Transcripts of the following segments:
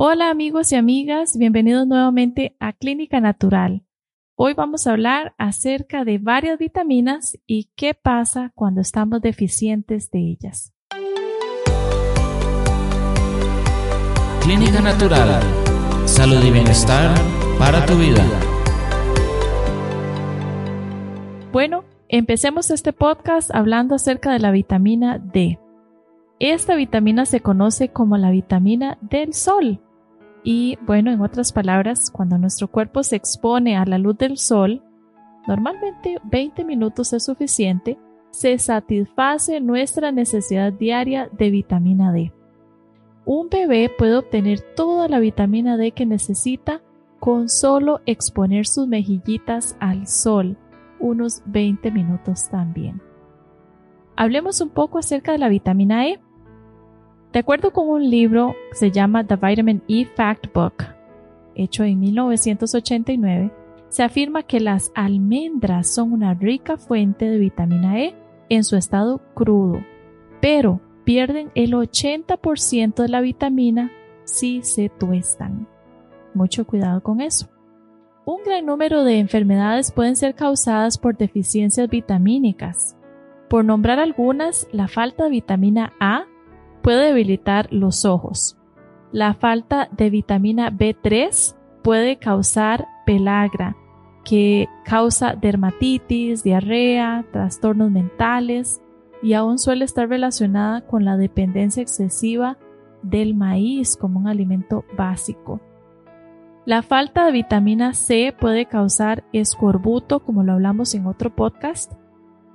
Hola amigos y amigas, bienvenidos nuevamente a Clínica Natural. Hoy vamos a hablar acerca de varias vitaminas y qué pasa cuando estamos deficientes de ellas. Clínica Natural, salud y bienestar para tu vida. Bueno, empecemos este podcast hablando acerca de la vitamina D. Esta vitamina se conoce como la vitamina del sol y bueno, en otras palabras, cuando nuestro cuerpo se expone a la luz del sol, normalmente 20 minutos es suficiente, se satisface nuestra necesidad diaria de vitamina D. Un bebé puede obtener toda la vitamina D que necesita con solo exponer sus mejillitas al sol, unos 20 minutos también. Hablemos un poco acerca de la vitamina E. De acuerdo con un libro que se llama The Vitamin E Fact Book, hecho en 1989, se afirma que las almendras son una rica fuente de vitamina E en su estado crudo, pero pierden el 80% de la vitamina si se tuestan. Mucho cuidado con eso. Un gran número de enfermedades pueden ser causadas por deficiencias vitamínicas. Por nombrar algunas, la falta de vitamina A puede debilitar los ojos. La falta de vitamina B3 puede causar pelagra, que causa dermatitis, diarrea, trastornos mentales y aún suele estar relacionada con la dependencia excesiva del maíz como un alimento básico. La falta de vitamina C puede causar escorbuto, como lo hablamos en otro podcast,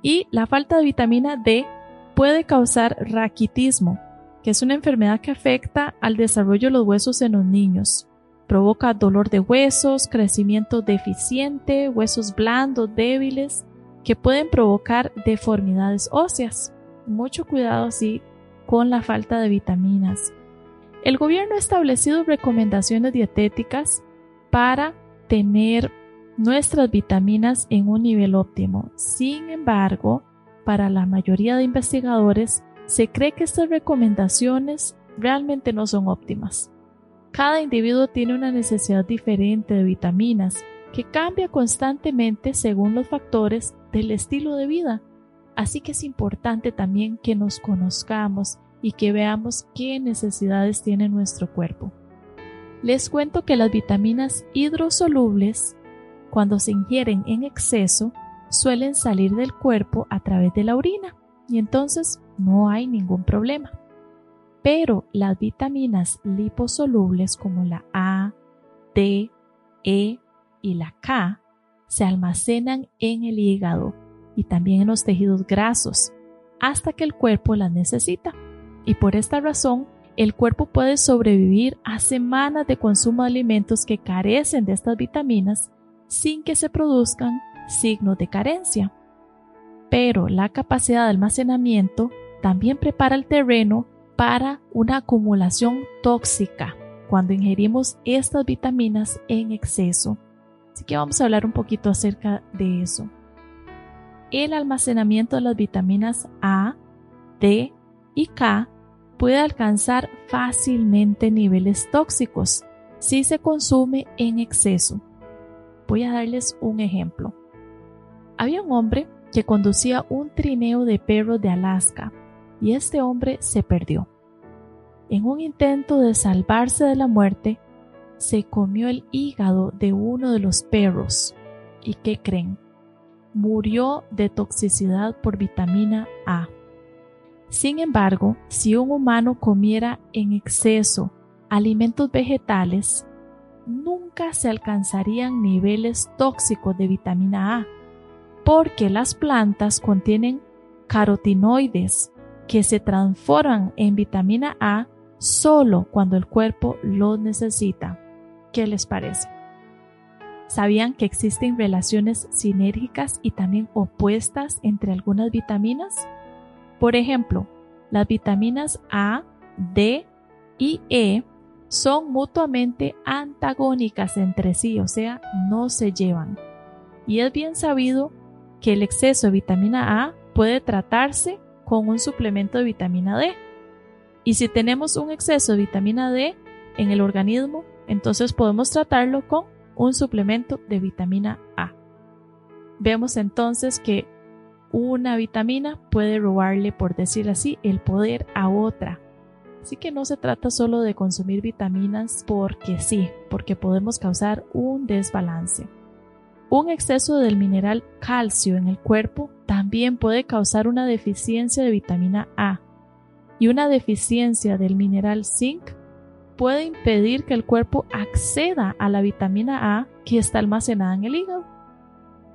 y la falta de vitamina D puede causar raquitismo, que es una enfermedad que afecta al desarrollo de los huesos en los niños. Provoca dolor de huesos, crecimiento deficiente, huesos blandos, débiles, que pueden provocar deformidades óseas. Mucho cuidado así con la falta de vitaminas. El gobierno ha establecido recomendaciones dietéticas para tener nuestras vitaminas en un nivel óptimo. Sin embargo, para la mayoría de investigadores, se cree que estas recomendaciones realmente no son óptimas. Cada individuo tiene una necesidad diferente de vitaminas que cambia constantemente según los factores del estilo de vida. Así que es importante también que nos conozcamos y que veamos qué necesidades tiene nuestro cuerpo. Les cuento que las vitaminas hidrosolubles, cuando se ingieren en exceso, suelen salir del cuerpo a través de la orina y entonces no hay ningún problema. Pero las vitaminas liposolubles como la A, D, E y la K se almacenan en el hígado y también en los tejidos grasos hasta que el cuerpo las necesita. Y por esta razón, el cuerpo puede sobrevivir a semanas de consumo de alimentos que carecen de estas vitaminas sin que se produzcan signos de carencia. Pero la capacidad de almacenamiento también prepara el terreno para una acumulación tóxica cuando ingerimos estas vitaminas en exceso. Así que vamos a hablar un poquito acerca de eso. El almacenamiento de las vitaminas A, D y K puede alcanzar fácilmente niveles tóxicos si se consume en exceso. Voy a darles un ejemplo. Había un hombre que conducía un trineo de perros de Alaska y este hombre se perdió. En un intento de salvarse de la muerte, se comió el hígado de uno de los perros. ¿Y qué creen? Murió de toxicidad por vitamina A. Sin embargo, si un humano comiera en exceso alimentos vegetales, nunca se alcanzarían niveles tóxicos de vitamina A, porque las plantas contienen carotinoides, que se transforman en vitamina A solo cuando el cuerpo lo necesita. ¿Qué les parece? ¿Sabían que existen relaciones sinérgicas y también opuestas entre algunas vitaminas? Por ejemplo, las vitaminas A, D y E son mutuamente antagónicas entre sí, o sea, no se llevan. Y es bien sabido que el exceso de vitamina A puede tratarse con un suplemento de vitamina D. Y si tenemos un exceso de vitamina D, en el organismo, entonces podemos tratarlo con un suplemento de vitamina A. Vemos entonces que una vitamina puede robarle, por decir así, el poder a otra. Así que no se trata solo de consumir vitaminas porque sí, porque podemos causar un desbalance. Un exceso del mineral calcio en el cuerpo también puede causar una deficiencia de vitamina A y una deficiencia del mineral zinc puede impedir que el cuerpo acceda a la vitamina A que está almacenada en el hígado.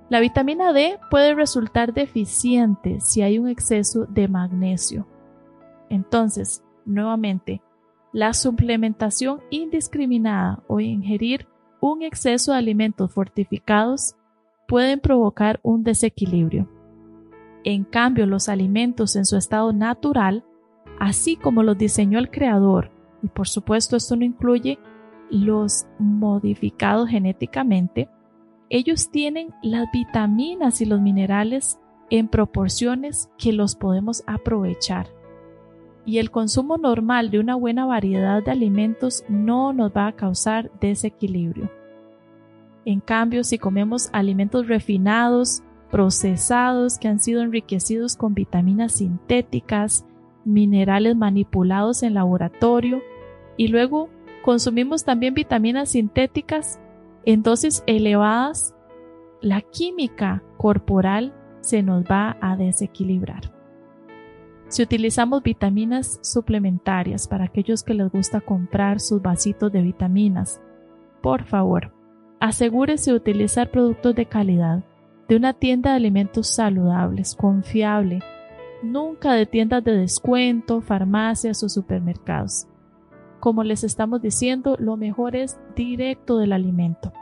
La vitamina D puede resultar deficiente si hay un exceso de magnesio. Entonces, nuevamente, la suplementación indiscriminada o ingerir un exceso de alimentos fortificados pueden provocar un desequilibrio. En cambio, los alimentos en su estado natural, así como los diseñó el creador y por supuesto esto no incluye los modificados genéticamente, ellos tienen las vitaminas y los minerales en proporciones que los podemos aprovechar. Y el consumo normal de una buena variedad de alimentos no nos va a causar desequilibrio. En cambio, si comemos alimentos refinados, procesados, que han sido enriquecidos con vitaminas sintéticas, minerales manipulados en laboratorio y luego consumimos también vitaminas sintéticas en dosis elevadas, la química corporal se nos va a desequilibrar. Si utilizamos vitaminas suplementarias para aquellos que les gusta comprar sus vasitos de vitaminas, por favor, asegúrese de utilizar productos de calidad de una tienda de alimentos saludables, confiable, nunca de tiendas de descuento, farmacias o supermercados. Como les estamos diciendo, lo mejor es directo del alimento.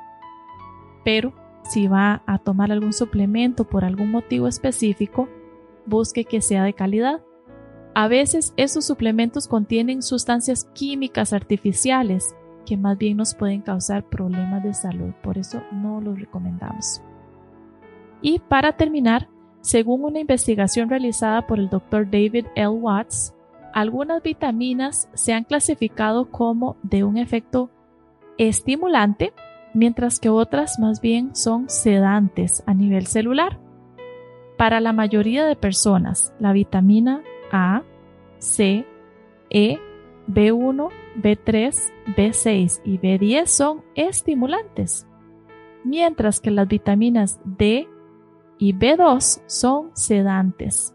Pero si va a tomar algún suplemento por algún motivo específico, busque que sea de calidad. A veces esos suplementos contienen sustancias químicas artificiales que más bien nos pueden causar problemas de salud, por eso no los recomendamos. Y para terminar, según una investigación realizada por el Dr. David L. Watts, algunas vitaminas se han clasificado como de un efecto estimulante, mientras que otras más bien son sedantes a nivel celular. Para la mayoría de personas, la vitamina A, C, E, B1, B3, B6 y B10 son estimulantes, mientras que las vitaminas D, y B2 son sedantes.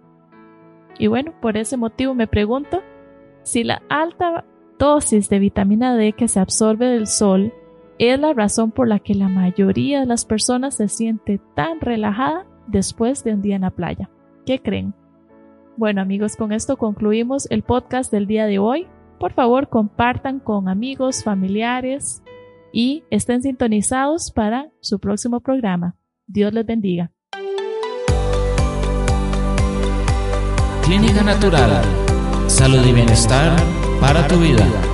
Y bueno, por ese motivo me pregunto si la alta dosis de vitamina D que se absorbe del sol es la razón por la que la mayoría de las personas se siente tan relajada después de un día en la playa. ¿Qué creen? Bueno amigos, con esto concluimos el podcast del día de hoy. Por favor, compartan con amigos, familiares y estén sintonizados para su próximo programa. Dios les bendiga. Clínica Natural. Salud y bienestar para tu vida.